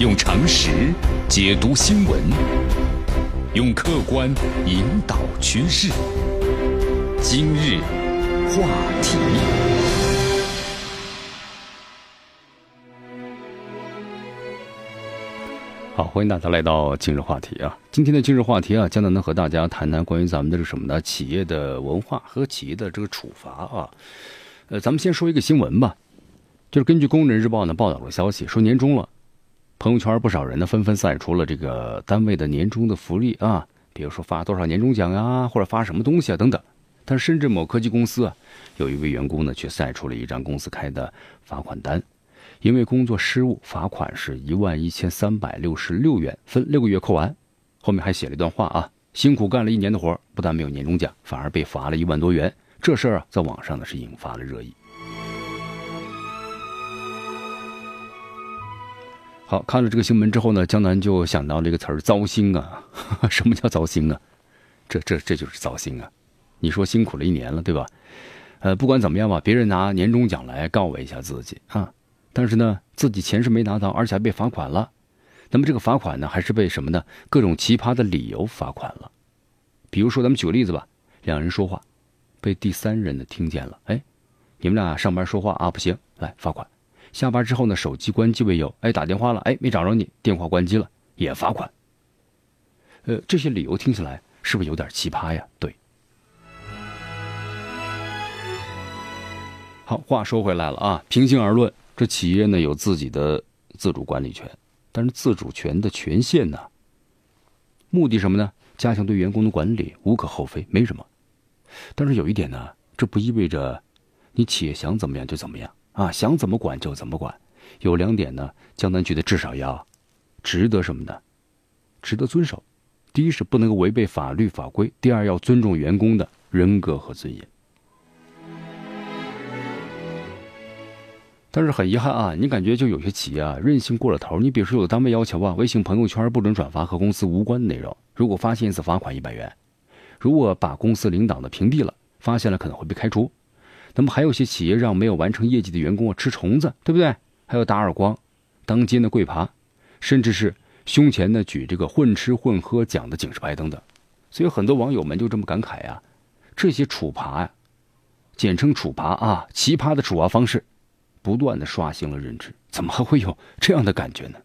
用常识解读新闻，用客观引导趋势。今日话题，好，欢迎大家来到今日话题啊！今天的今日话题啊，将呢能和大家谈谈关于咱们的这什么呢？企业的文化和企业的这个处罚啊。呃，咱们先说一个新闻吧，就是根据《工人日报》呢报道了消息，说年终了，朋友圈不少人呢纷纷晒出了这个单位的年终的福利啊，比如说发多少年终奖呀，或者发什么东西啊等等。但深圳某科技公司啊，有一位员工呢却晒出了一张公司开的罚款单，因为工作失误，罚款是一万一千三百六十六元，分六个月扣完。后面还写了一段话啊，辛苦干了一年的活，不但没有年终奖，反而被罚了一万多元。这事儿啊，在网上呢是引发了热议。好，看了这个新闻之后呢，江南就想到了一个词儿“糟心”啊。什么叫糟心啊？这这这就是糟心啊！你说辛苦了一年了，对吧？呃，不管怎么样吧，别人拿年终奖来告慰一下自己啊，但是呢，自己钱是没拿到，而且还被罚款了。那么这个罚款呢，还是被什么呢？各种奇葩的理由罚款了。比如说，咱们举个例子吧，两人说话。被第三人呢听见了，哎，你们俩上班说话啊不行，来罚款。下班之后呢，手机关机为由，哎，打电话了，哎，没找着你，电话关机了，也罚款。呃，这些理由听起来是不是有点奇葩呀？对。好，话说回来了啊，平心而论，这企业呢有自己的自主管理权，但是自主权的权限呢，目的什么呢？加强对员工的管理，无可厚非，没什么。但是有一点呢，这不意味着你企业想怎么样就怎么样啊，想怎么管就怎么管。有两点呢，江南觉得至少要值得什么呢？值得遵守。第一是不能够违背法律法规，第二要尊重员工的人格和尊严。但是很遗憾啊，你感觉就有些企业啊任性过了头。你比如说有的单位要求啊，微信朋友圈不准转发和公司无关的内容，如果发现一次罚款一百元。如果把公司领导的屏蔽了，发现了可能会被开除。那么还有些企业让没有完成业绩的员工啊吃虫子，对不对？还有打耳光、当街的跪爬，甚至是胸前呢举这个混吃混喝奖的警示牌等等。所以很多网友们就这么感慨呀：这些处罚呀，简称处罚啊，奇葩的处罚方式，不断的刷新了认知。怎么还会有这样的感觉呢？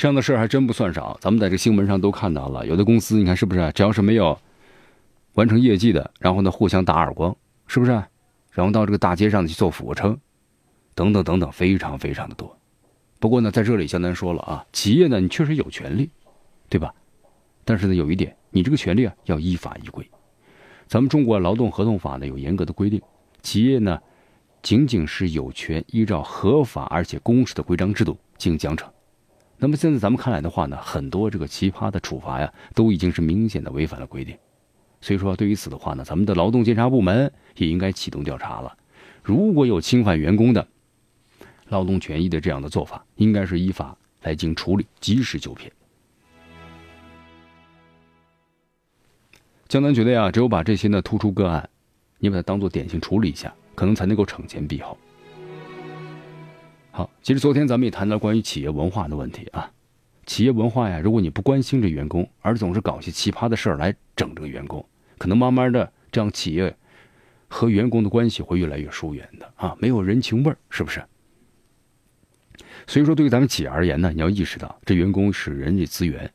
这样的事儿还真不算少，咱们在这新闻上都看到了。有的公司，你看是不是？只要是没有完成业绩的，然后呢互相打耳光，是不是？然后到这个大街上去做俯卧撑，等等等等，非常非常的多。不过呢，在这里江南说了啊，企业呢你确实有权利，对吧？但是呢有一点，你这个权利啊要依法依规。咱们中国劳动合同法呢有严格的规定，企业呢仅仅是有权依照合法而且公示的规章制度进行奖惩。那么现在咱们看来的话呢，很多这个奇葩的处罚呀，都已经是明显的违反了规定。所以说，对于此的话呢，咱们的劳动监察部门也应该启动调查了。如果有侵犯员工的劳动权益的这样的做法，应该是依法来进行处理，及时纠偏。江南觉得呀，只有把这些呢突出个案，你把它当做典型处理一下，可能才能够惩前毖后。好，其实昨天咱们也谈到关于企业文化的问题啊。企业文化呀，如果你不关心这员工，而总是搞些奇葩的事儿来整这个员工，可能慢慢的这样企业和员工的关系会越来越疏远的啊，没有人情味儿，是不是？所以说，对于咱们企业而言呢，你要意识到这员工是人力资源，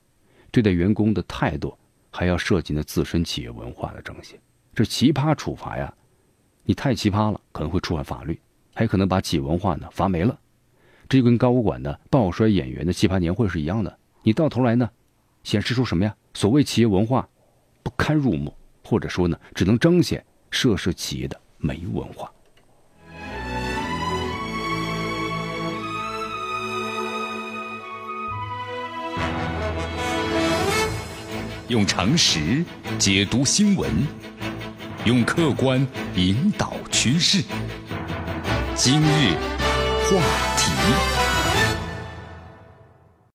对待员工的态度还要涉及呢自身企业文化的正些。这奇葩处罚呀，你太奇葩了，可能会触犯法律，还可能把企业文化呢罚没了。这就跟高管的抱摔演员的奇葩年会是一样的，你到头来呢，显示出什么呀？所谓企业文化不堪入目，或者说呢，只能彰显涉事企业的没文化。用常识解读新闻，用客观引导趋势。今日。话题。